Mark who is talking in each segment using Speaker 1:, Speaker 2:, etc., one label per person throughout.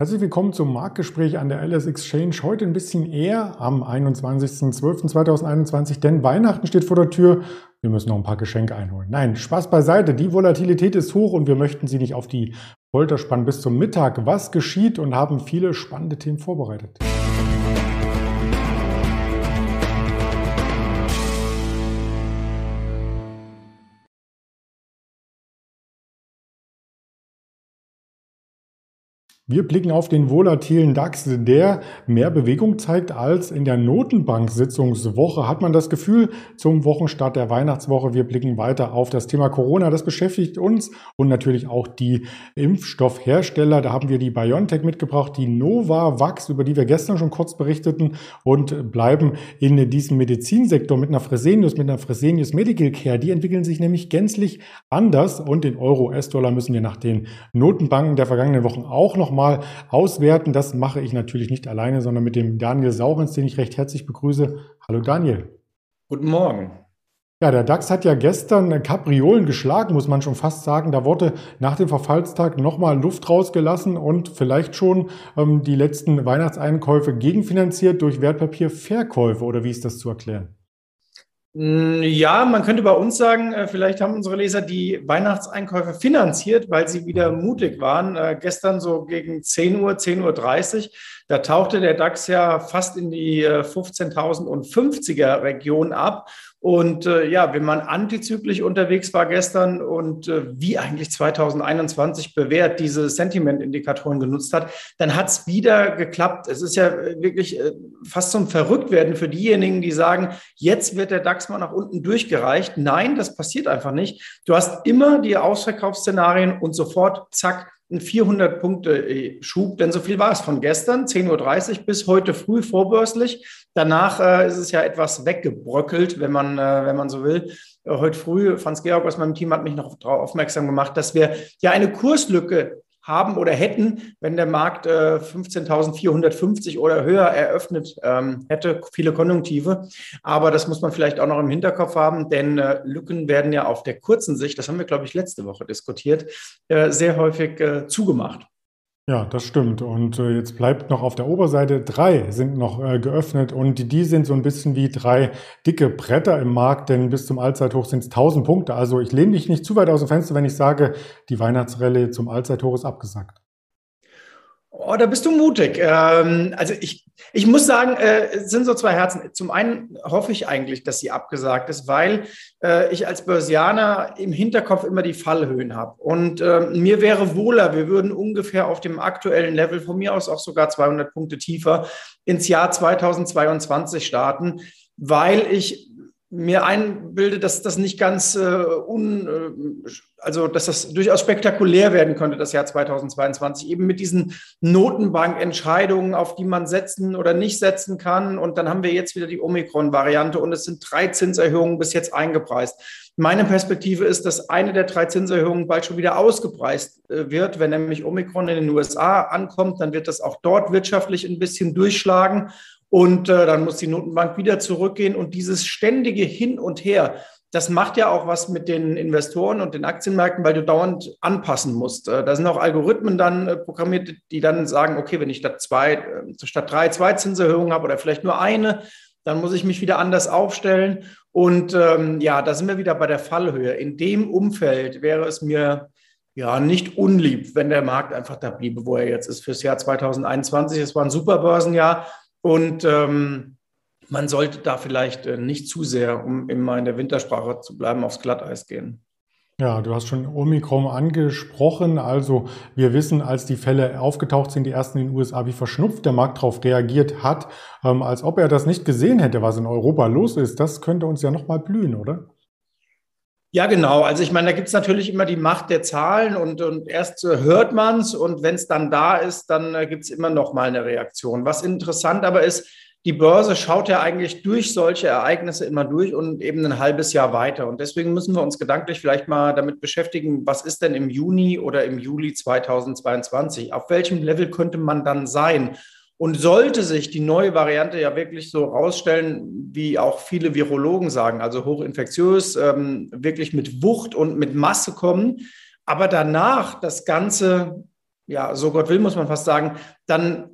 Speaker 1: Herzlich willkommen zum Marktgespräch an der LS Exchange. Heute ein bisschen eher am 21.12.2021, denn Weihnachten steht vor der Tür. Wir müssen noch ein paar Geschenke einholen. Nein, Spaß beiseite. Die Volatilität ist hoch und wir möchten Sie nicht auf die Folter spannen bis zum Mittag. Was geschieht und haben viele spannende Themen vorbereitet. Wir blicken auf den volatilen DAX, der mehr Bewegung zeigt als in der Notenbank-Sitzungswoche. Hat man das Gefühl zum Wochenstart der Weihnachtswoche? Wir blicken weiter auf das Thema Corona. Das beschäftigt uns und natürlich auch die Impfstoffhersteller. Da haben wir die BioNTech mitgebracht, die Novavax, über die wir gestern schon kurz berichteten und bleiben in diesem Medizinsektor mit einer Fresenius, mit einer Fresenius Medical Care. Die entwickeln sich nämlich gänzlich anders und den Euro-US-Dollar müssen wir nach den Notenbanken der vergangenen Wochen auch noch nochmal auswerten. Das mache ich natürlich nicht alleine, sondern mit dem Daniel Saurens, den ich recht herzlich begrüße. Hallo Daniel.
Speaker 2: Guten Morgen.
Speaker 1: Ja, der DAX hat ja gestern Kapriolen geschlagen, muss man schon fast sagen. Da wurde nach dem Verfallstag nochmal Luft rausgelassen und vielleicht schon ähm, die letzten Weihnachtseinkäufe gegenfinanziert durch Wertpapierverkäufe oder wie ist das zu erklären?
Speaker 2: Hm, ja, man könnte bei uns sagen, äh, vielleicht haben unsere Leser die Weihnachtseinkäufe finanziert, weil sie wieder mutig waren. Äh, gestern so gegen 10 Uhr, 10.30 Uhr, da tauchte der DAX ja fast in die 15.050er äh, Region ab. Und äh, ja, wenn man antizyklisch unterwegs war gestern und äh, wie eigentlich 2021 bewährt diese Sentiment-Indikatoren genutzt hat, dann hat es wieder geklappt. Es ist ja äh, wirklich äh, fast zum Verrücktwerden für diejenigen, die sagen, jetzt wird der DAX mal nach unten durchgereicht. Nein, das passiert einfach nicht. Du hast immer die Ausverkaufsszenarien und sofort, zack, ein 400-Punkte-Schub, denn so viel war es von gestern, 10.30 Uhr bis heute früh vorbörslich. Danach äh, ist es ja etwas weggebröckelt, wenn man, äh, wenn man so will. Äh, heute früh, Franz Georg aus meinem Team hat mich noch darauf aufmerksam gemacht, dass wir ja eine Kurslücke haben oder hätten, wenn der Markt äh, 15.450 oder höher eröffnet ähm, hätte, viele Konjunktive. Aber das muss man vielleicht auch noch im Hinterkopf haben, denn äh, Lücken werden ja auf der kurzen Sicht, das haben wir, glaube ich, letzte Woche diskutiert, äh, sehr häufig äh, zugemacht.
Speaker 1: Ja, das stimmt. Und äh, jetzt bleibt noch auf der Oberseite drei sind noch äh, geöffnet und die, die sind so ein bisschen wie drei dicke Bretter im Markt, denn bis zum Allzeithoch sind es 1000 Punkte. Also ich lehne mich nicht zu weit aus dem Fenster, wenn ich sage, die Weihnachtsrallye zum Allzeithoch ist abgesagt.
Speaker 2: Oh, da bist du mutig. Ähm, also ich, ich muss sagen, äh, es sind so zwei Herzen. Zum einen hoffe ich eigentlich, dass sie abgesagt ist, weil äh, ich als Börsianer im Hinterkopf immer die Fallhöhen habe. Und äh, mir wäre wohler, wir würden ungefähr auf dem aktuellen Level, von mir aus auch sogar 200 Punkte tiefer, ins Jahr 2022 starten, weil ich mir einbilde, dass das nicht ganz äh, un, äh, also dass das durchaus spektakulär werden könnte, das Jahr 2022, eben mit diesen Notenbankentscheidungen, auf die man setzen oder nicht setzen kann. Und dann haben wir jetzt wieder die Omikron-Variante und es sind drei Zinserhöhungen bis jetzt eingepreist. Meine Perspektive ist, dass eine der drei Zinserhöhungen bald schon wieder ausgepreist äh, wird. Wenn nämlich Omikron in den USA ankommt, dann wird das auch dort wirtschaftlich ein bisschen durchschlagen. Und äh, dann muss die Notenbank wieder zurückgehen. Und dieses ständige Hin und Her, das macht ja auch was mit den Investoren und den Aktienmärkten, weil du dauernd anpassen musst. Äh, da sind auch Algorithmen dann äh, programmiert, die dann sagen, okay, wenn ich statt zwei, äh, statt drei zwei Zinserhöhungen habe oder vielleicht nur eine, dann muss ich mich wieder anders aufstellen. Und ähm, ja, da sind wir wieder bei der Fallhöhe. In dem Umfeld wäre es mir ja nicht unlieb, wenn der Markt einfach da bliebe, wo er jetzt ist fürs Jahr 2021. Es war ein super Börsenjahr. Und ähm, man sollte da vielleicht äh, nicht zu sehr, um immer in der Wintersprache zu bleiben, aufs Glatteis gehen.
Speaker 1: Ja, du hast schon Omikron angesprochen. Also wir wissen, als die Fälle aufgetaucht sind, die ersten in den USA, wie verschnupft der Markt darauf reagiert hat, ähm, als ob er das nicht gesehen hätte, was in Europa los ist. Das könnte uns ja nochmal blühen, oder?
Speaker 2: Ja, genau. Also ich meine, da gibt es natürlich immer die Macht der Zahlen und, und erst äh, hört man es und wenn es dann da ist, dann äh, gibt es immer noch mal eine Reaktion. Was interessant aber ist, die Börse schaut ja eigentlich durch solche Ereignisse immer durch und eben ein halbes Jahr weiter. Und deswegen müssen wir uns gedanklich vielleicht mal damit beschäftigen, was ist denn im Juni oder im Juli 2022? Auf welchem Level könnte man dann sein? Und sollte sich die neue Variante ja wirklich so rausstellen, wie auch viele Virologen sagen, also hochinfektiös, ähm, wirklich mit Wucht und mit Masse kommen, aber danach das Ganze ja, so Gott will, muss man fast sagen, dann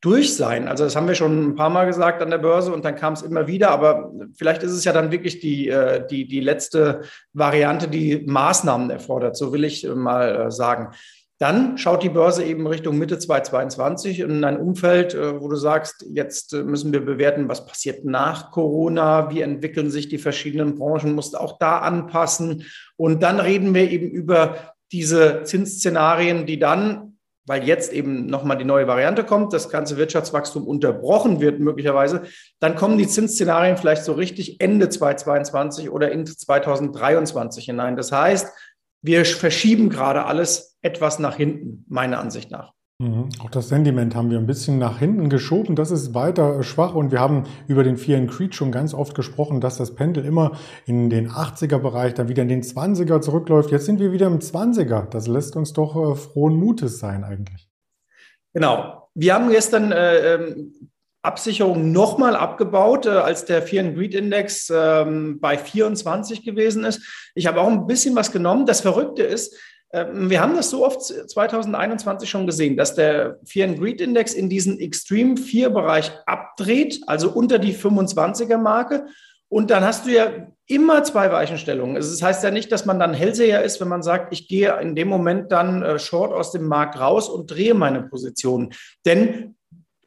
Speaker 2: durch sein. Also das haben wir schon ein paar Mal gesagt an der Börse und dann kam es immer wieder, aber vielleicht ist es ja dann wirklich die, äh, die, die letzte Variante, die Maßnahmen erfordert, so will ich mal äh, sagen. Dann schaut die Börse eben Richtung Mitte 2022 in ein Umfeld, äh, wo du sagst, jetzt müssen wir bewerten, was passiert nach Corona, wie entwickeln sich die verschiedenen Branchen, musst auch da anpassen. Und dann reden wir eben über diese Zinsszenarien, die dann, weil jetzt eben nochmal die neue Variante kommt, das ganze Wirtschaftswachstum unterbrochen wird möglicherweise, dann kommen die Zinsszenarien vielleicht so richtig Ende 2022 oder in 2023 hinein. Das heißt, wir verschieben gerade alles etwas nach hinten, meiner Ansicht nach.
Speaker 1: Mhm. Auch das Sentiment haben wir ein bisschen nach hinten geschoben. Das ist weiter schwach und wir haben über den Fear and Creed schon ganz oft gesprochen, dass das Pendel immer in den 80er Bereich, dann wieder in den 20er zurückläuft. Jetzt sind wir wieder im 20er. Das lässt uns doch äh, frohen Mutes sein eigentlich.
Speaker 2: Genau. Wir haben gestern äh, ähm, Absicherung nochmal abgebaut, äh, als der Fear and Greed Index äh, bei 24 gewesen ist. Ich habe auch ein bisschen was genommen. Das Verrückte ist, wir haben das so oft 2021 schon gesehen, dass der Fear and Greed Index in diesen Extreme 4 Bereich abdreht, also unter die 25er Marke. Und dann hast du ja immer zwei Weichenstellungen. Also das heißt ja nicht, dass man dann Hellseher ist, wenn man sagt, ich gehe in dem Moment dann äh, short aus dem Markt raus und drehe meine Position. Denn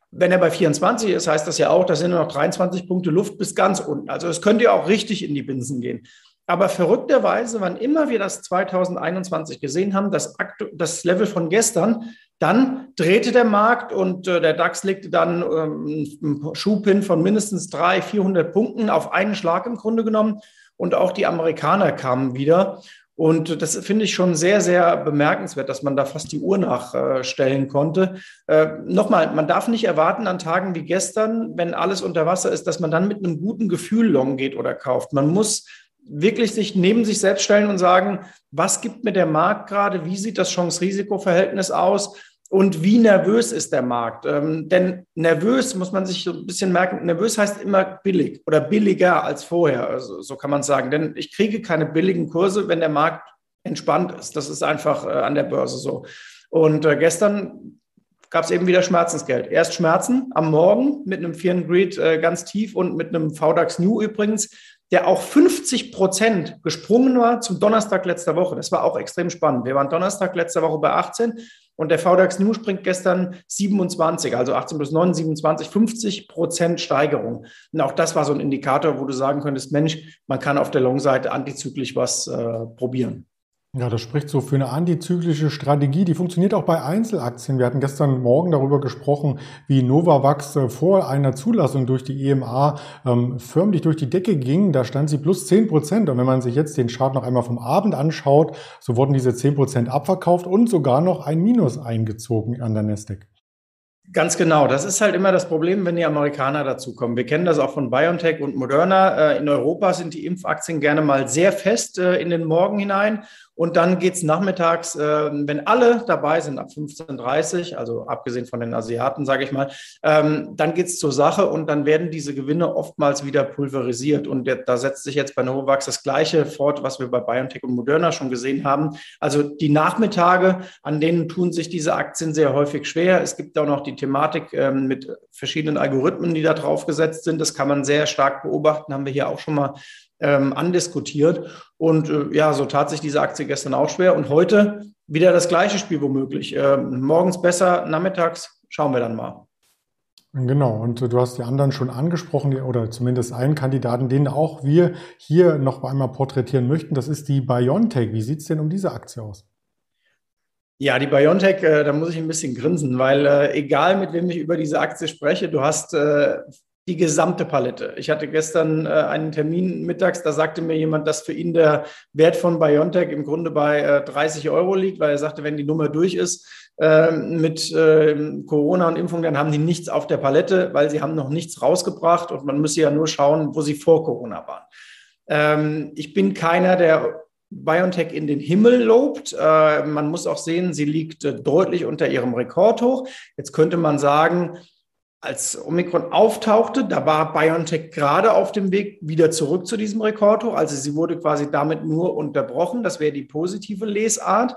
Speaker 2: wenn er bei 24 ist, heißt das ja auch, da sind nur noch 23 Punkte Luft bis ganz unten. Also es könnte ja auch richtig in die Binsen gehen. Aber verrückterweise, wann immer wir das 2021 gesehen haben, das, das Level von gestern, dann drehte der Markt und äh, der DAX legte dann ähm, einen Schubpin von mindestens 300, 400 Punkten auf einen Schlag im Grunde genommen. Und auch die Amerikaner kamen wieder. Und das finde ich schon sehr, sehr bemerkenswert, dass man da fast die Uhr nachstellen konnte. Äh, nochmal, man darf nicht erwarten an Tagen wie gestern, wenn alles unter Wasser ist, dass man dann mit einem guten Gefühl long geht oder kauft. Man muss wirklich sich neben sich selbst stellen und sagen, was gibt mir der Markt gerade? Wie sieht das Chance-Risiko-Verhältnis aus? Und wie nervös ist der Markt? Ähm, denn nervös muss man sich so ein bisschen merken. Nervös heißt immer billig oder billiger als vorher. Also, so kann man sagen. Denn ich kriege keine billigen Kurse, wenn der Markt entspannt ist. Das ist einfach äh, an der Börse so. Und äh, gestern gab es eben wieder Schmerzensgeld. Erst Schmerzen am Morgen mit einem Fear and Greed äh, ganz tief und mit einem VDAX New übrigens der auch 50 Prozent gesprungen war zum Donnerstag letzter Woche. Das war auch extrem spannend. Wir waren Donnerstag letzter Woche bei 18 und der VDAX New springt gestern 27, also 18 plus 9, 27, 50 Prozent Steigerung. Und auch das war so ein Indikator, wo du sagen könntest, Mensch, man kann auf der Long-Seite antizyklisch was äh, probieren.
Speaker 1: Ja, das spricht so für eine antizyklische Strategie. Die funktioniert auch bei Einzelaktien. Wir hatten gestern Morgen darüber gesprochen, wie Novavax äh, vor einer Zulassung durch die EMA ähm, förmlich durch die Decke ging. Da stand sie plus 10 Prozent. Und wenn man sich jetzt den Chart noch einmal vom Abend anschaut, so wurden diese 10 Prozent abverkauft und sogar noch ein Minus eingezogen an der Nasdaq.
Speaker 2: Ganz genau. Das ist halt immer das Problem, wenn die Amerikaner dazukommen. Wir kennen das auch von BioNTech und Moderna. Äh, in Europa sind die Impfaktien gerne mal sehr fest äh, in den Morgen hinein. Und dann geht's nachmittags, äh, wenn alle dabei sind, ab 15.30 Uhr, also abgesehen von den Asiaten, sage ich mal, ähm, dann geht's zur Sache und dann werden diese Gewinne oftmals wieder pulverisiert. Und da setzt sich jetzt bei Novavax das Gleiche fort, was wir bei BioNTech und Moderna schon gesehen haben. Also die Nachmittage, an denen tun sich diese Aktien sehr häufig schwer. Es gibt auch noch die Thematik ähm, mit verschiedenen Algorithmen, die da drauf gesetzt sind. Das kann man sehr stark beobachten, haben wir hier auch schon mal ähm, andiskutiert. Und äh, ja, so tat sich diese Aktie gestern auch schwer. Und heute wieder das gleiche Spiel womöglich. Ähm, morgens besser, nachmittags schauen wir dann mal.
Speaker 1: Genau, und du hast die anderen schon angesprochen, oder zumindest einen Kandidaten, den auch wir hier noch einmal porträtieren möchten. Das ist die BioNTech. Wie sieht es denn um diese Aktie aus?
Speaker 2: Ja, die BioNTech, äh, da muss ich ein bisschen grinsen, weil äh, egal mit wem ich über diese Aktie spreche, du hast äh, die gesamte Palette. Ich hatte gestern äh, einen Termin mittags, da sagte mir jemand, dass für ihn der Wert von BioNTech im Grunde bei äh, 30 Euro liegt, weil er sagte, wenn die Nummer durch ist äh, mit ähm, Corona und Impfung, dann haben die nichts auf der Palette, weil sie haben noch nichts rausgebracht und man müsse ja nur schauen, wo sie vor Corona waren. Ähm, ich bin keiner, der BioNTech in den Himmel lobt. Äh, man muss auch sehen, sie liegt äh, deutlich unter ihrem Rekord hoch. Jetzt könnte man sagen, als Omikron auftauchte, da war BioNTech gerade auf dem Weg wieder zurück zu diesem Rekord hoch. Also sie wurde quasi damit nur unterbrochen. Das wäre die positive Lesart.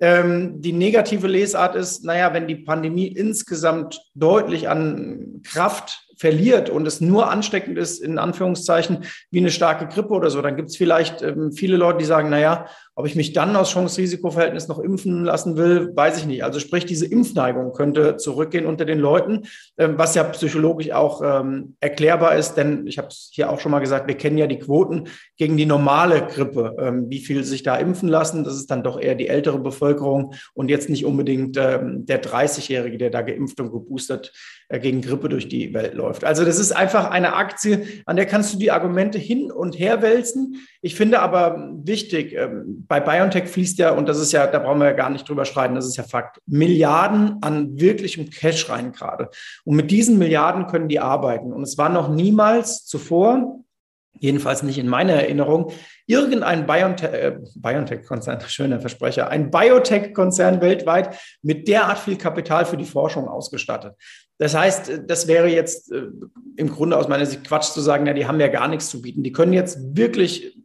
Speaker 2: Ähm, die negative Lesart ist, naja, wenn die Pandemie insgesamt deutlich an Kraft verliert und es nur ansteckend ist, in Anführungszeichen, wie eine starke Grippe oder so, dann gibt es vielleicht ähm, viele Leute, die sagen, naja, ob ich mich dann aus Chance-Risiko-Verhältnis noch impfen lassen will, weiß ich nicht. Also sprich, diese Impfneigung könnte zurückgehen unter den Leuten, ähm, was ja psychologisch auch ähm, erklärbar ist, denn ich habe es hier auch schon mal gesagt, wir kennen ja die Quoten gegen die normale Grippe, ähm, wie viel sich da impfen lassen. Das ist dann doch eher die ältere Bevölkerung und jetzt nicht unbedingt ähm, der 30-Jährige, der da geimpft und geboostert gegen Grippe durch die Welt läuft. Also das ist einfach eine Aktie, an der kannst du die Argumente hin und her wälzen. Ich finde aber wichtig, ähm, bei BioNTech fließt ja, und das ist ja, da brauchen wir ja gar nicht drüber streiten, das ist ja Fakt, Milliarden an wirklichem Cash rein gerade. Und mit diesen Milliarden können die arbeiten. Und es war noch niemals zuvor, jedenfalls nicht in meiner Erinnerung, irgendein äh, Biotech-Konzern, schöner Versprecher, ein Biotech-Konzern weltweit mit derart viel Kapital für die Forschung ausgestattet. Das heißt, das wäre jetzt äh, im Grunde aus meiner Sicht Quatsch zu sagen, ja, die haben ja gar nichts zu bieten. Die können jetzt wirklich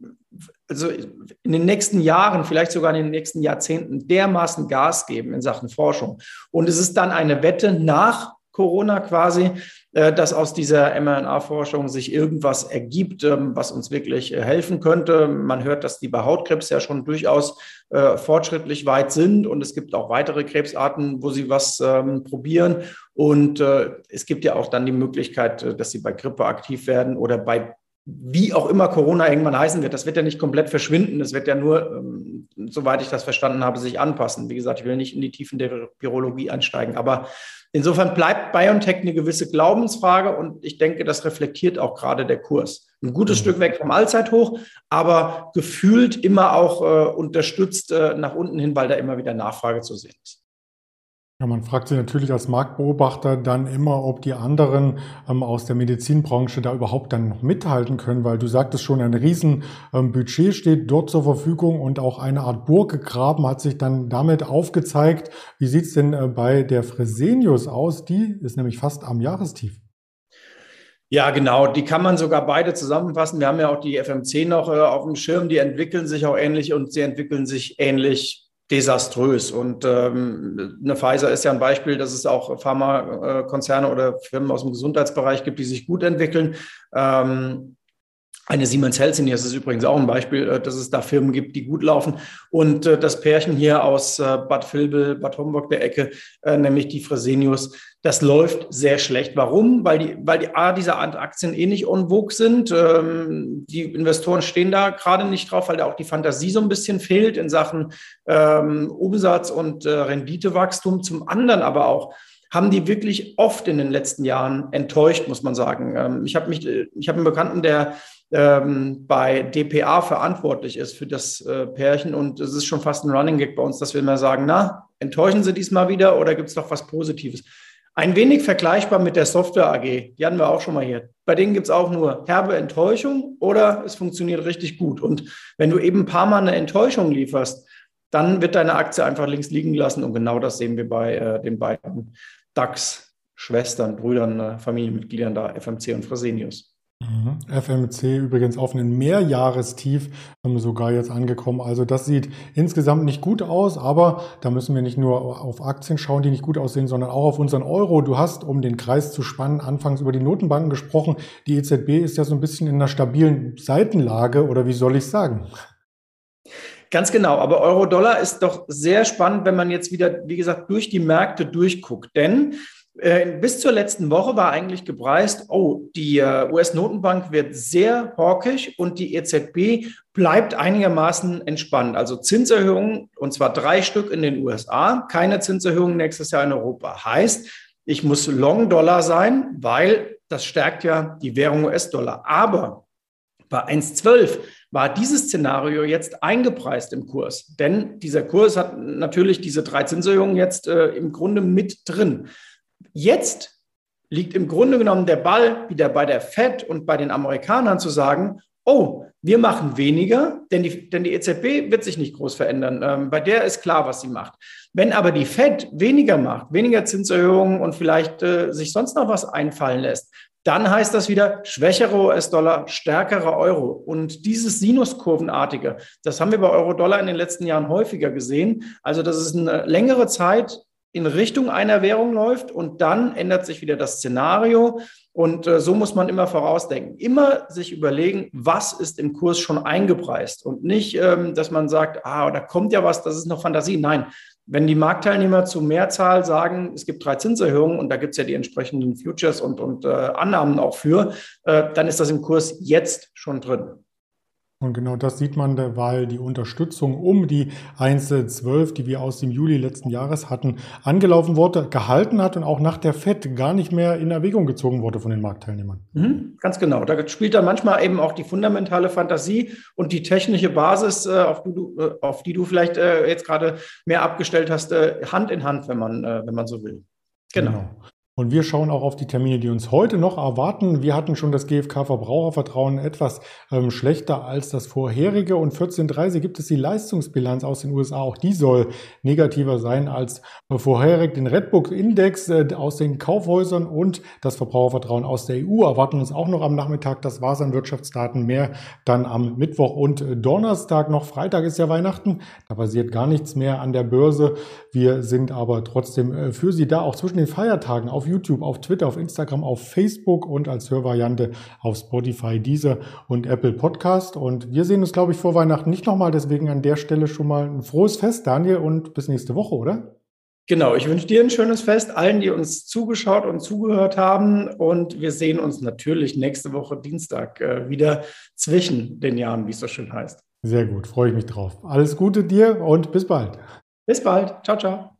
Speaker 2: also in den nächsten Jahren, vielleicht sogar in den nächsten Jahrzehnten dermaßen Gas geben in Sachen Forschung. Und es ist dann eine Wette nach Corona quasi, äh, dass aus dieser mRNA-Forschung sich irgendwas ergibt, ähm, was uns wirklich äh, helfen könnte. Man hört, dass die bei Hautkrebs ja schon durchaus äh, fortschrittlich weit sind und es gibt auch weitere Krebsarten, wo sie was ähm, probieren. Und es gibt ja auch dann die Möglichkeit, dass sie bei Grippe aktiv werden oder bei wie auch immer Corona irgendwann heißen wird, das wird ja nicht komplett verschwinden. Das wird ja nur, ähm, soweit ich das verstanden habe, sich anpassen. Wie gesagt, ich will nicht in die Tiefen der Virologie einsteigen. Aber insofern bleibt BioNTech eine gewisse Glaubensfrage und ich denke, das reflektiert auch gerade der Kurs. Ein gutes mhm. Stück weg vom Allzeithoch, aber gefühlt immer auch äh, unterstützt äh, nach unten hin, weil da immer wieder Nachfrage zu sehen ist.
Speaker 1: Ja, man fragt sich natürlich als Marktbeobachter dann immer, ob die anderen ähm, aus der Medizinbranche da überhaupt dann noch mithalten können, weil du sagtest schon, ein Riesenbudget ähm, steht dort zur Verfügung und auch eine Art Burg gegraben hat sich dann damit aufgezeigt. Wie sieht's denn äh, bei der Fresenius aus? Die ist nämlich fast am Jahrestief.
Speaker 2: Ja, genau. Die kann man sogar beide zusammenfassen. Wir haben ja auch die FMC noch äh, auf dem Schirm. Die entwickeln sich auch ähnlich und sie entwickeln sich ähnlich desaströs. Und ähm, eine Pfizer ist ja ein Beispiel, dass es auch Pharmakonzerne oder Firmen aus dem Gesundheitsbereich gibt, die sich gut entwickeln. Ähm, eine Siemens Healthineers ist übrigens auch ein Beispiel, äh, dass es da Firmen gibt, die gut laufen. Und äh, das Pärchen hier aus äh, Bad Vilbel, Bad Homburg der Ecke, nämlich die Fresenius, das läuft sehr schlecht. Warum? Weil die, weil die A, diese Aktien eh nicht on sind. Ähm, die Investoren stehen da gerade nicht drauf, weil da auch die Fantasie so ein bisschen fehlt in Sachen ähm, Umsatz und Renditewachstum. Zum anderen aber auch, haben die wirklich oft in den letzten Jahren enttäuscht, muss man sagen. Ähm, ich habe mich, ich habe einen Bekannten, der ähm, bei DPA verantwortlich ist für das äh, Pärchen. Und es ist schon fast ein Running Gag bei uns, dass wir immer sagen, na, enttäuschen Sie diesmal wieder oder gibt es doch was Positives? Ein wenig vergleichbar mit der Software AG, die hatten wir auch schon mal hier. Bei denen gibt es auch nur herbe Enttäuschung oder es funktioniert richtig gut. Und wenn du eben ein paar Mal eine Enttäuschung lieferst, dann wird deine Aktie einfach links liegen gelassen. Und genau das sehen wir bei äh, den beiden DAX-Schwestern, Brüdern, äh, Familienmitgliedern da, FMC und Fresenius.
Speaker 1: Mhm. FMC übrigens auf einen Mehrjahrestief sogar jetzt angekommen. Also das sieht insgesamt nicht gut aus, aber da müssen wir nicht nur auf Aktien schauen, die nicht gut aussehen, sondern auch auf unseren Euro. Du hast, um den Kreis zu spannen, anfangs über die Notenbanken gesprochen. Die EZB ist ja so ein bisschen in einer stabilen Seitenlage oder wie soll ich sagen?
Speaker 2: Ganz genau, aber Euro-Dollar ist doch sehr spannend, wenn man jetzt wieder, wie gesagt, durch die Märkte durchguckt. Denn bis zur letzten Woche war eigentlich gepreist, oh, die äh, US-Notenbank wird sehr hawkisch und die EZB bleibt einigermaßen entspannt. Also Zinserhöhungen, und zwar drei Stück in den USA, keine Zinserhöhungen nächstes Jahr in Europa. Heißt, ich muss Long-Dollar sein, weil das stärkt ja die Währung US-Dollar. Aber bei 1,12 war dieses Szenario jetzt eingepreist im Kurs. Denn dieser Kurs hat natürlich diese drei Zinserhöhungen jetzt äh, im Grunde mit drin. Jetzt liegt im Grunde genommen der Ball wieder bei der Fed und bei den Amerikanern zu sagen, oh, wir machen weniger, denn die, denn die EZB wird sich nicht groß verändern. Ähm, bei der ist klar, was sie macht. Wenn aber die Fed weniger macht, weniger Zinserhöhungen und vielleicht äh, sich sonst noch was einfallen lässt, dann heißt das wieder schwächere US-Dollar, stärkerer Euro. Und dieses Sinuskurvenartige, das haben wir bei Euro-Dollar in den letzten Jahren häufiger gesehen. Also, dass es eine längere Zeit in Richtung einer Währung läuft und dann ändert sich wieder das Szenario. Und äh, so muss man immer vorausdenken. Immer sich überlegen, was ist im Kurs schon eingepreist und nicht, ähm, dass man sagt, ah, da kommt ja was, das ist noch Fantasie. Nein, wenn die Marktteilnehmer zu Mehrzahl sagen, es gibt drei Zinserhöhungen und da gibt es ja die entsprechenden Futures und, und äh, Annahmen auch für, äh, dann ist das im Kurs jetzt schon drin.
Speaker 1: Und genau das sieht man, weil die Unterstützung um die 1,12, die wir aus dem Juli letzten Jahres hatten, angelaufen wurde, gehalten hat und auch nach der FED gar nicht mehr in Erwägung gezogen wurde von den Marktteilnehmern.
Speaker 2: Mhm, ganz genau. Da spielt dann manchmal eben auch die fundamentale Fantasie und die technische Basis, äh, auf die du, äh, auf die du vielleicht äh, jetzt gerade mehr abgestellt hast, Hand in Hand, wenn man, wenn man so will.
Speaker 1: Genau. genau. Und wir schauen auch auf die Termine, die uns heute noch erwarten. Wir hatten schon das GfK-Verbrauchervertrauen etwas ähm, schlechter als das vorherige. Und 14.30 gibt es die Leistungsbilanz aus den USA. Auch die soll negativer sein als vorherig. Den Redbook-Index äh, aus den Kaufhäusern und das Verbrauchervertrauen aus der EU erwarten uns auch noch am Nachmittag. Das war es an Wirtschaftsdaten. Mehr dann am Mittwoch und Donnerstag. Noch Freitag ist ja Weihnachten. Da passiert gar nichts mehr an der Börse. Wir sind aber trotzdem äh, für Sie da, auch zwischen den Feiertagen auf YouTube, auf Twitter, auf Instagram, auf Facebook und als Hörvariante auf Spotify, Deezer und Apple Podcast. Und wir sehen uns, glaube ich, vor Weihnachten nicht nochmal. Deswegen an der Stelle schon mal ein frohes Fest, Daniel, und bis nächste Woche, oder?
Speaker 2: Genau, ich wünsche dir ein schönes Fest, allen, die uns zugeschaut und zugehört haben. Und wir sehen uns natürlich nächste Woche Dienstag äh, wieder zwischen den Jahren, wie es so schön heißt.
Speaker 1: Sehr gut, freue ich mich drauf. Alles Gute dir und bis bald.
Speaker 2: Bis bald. Ciao, ciao.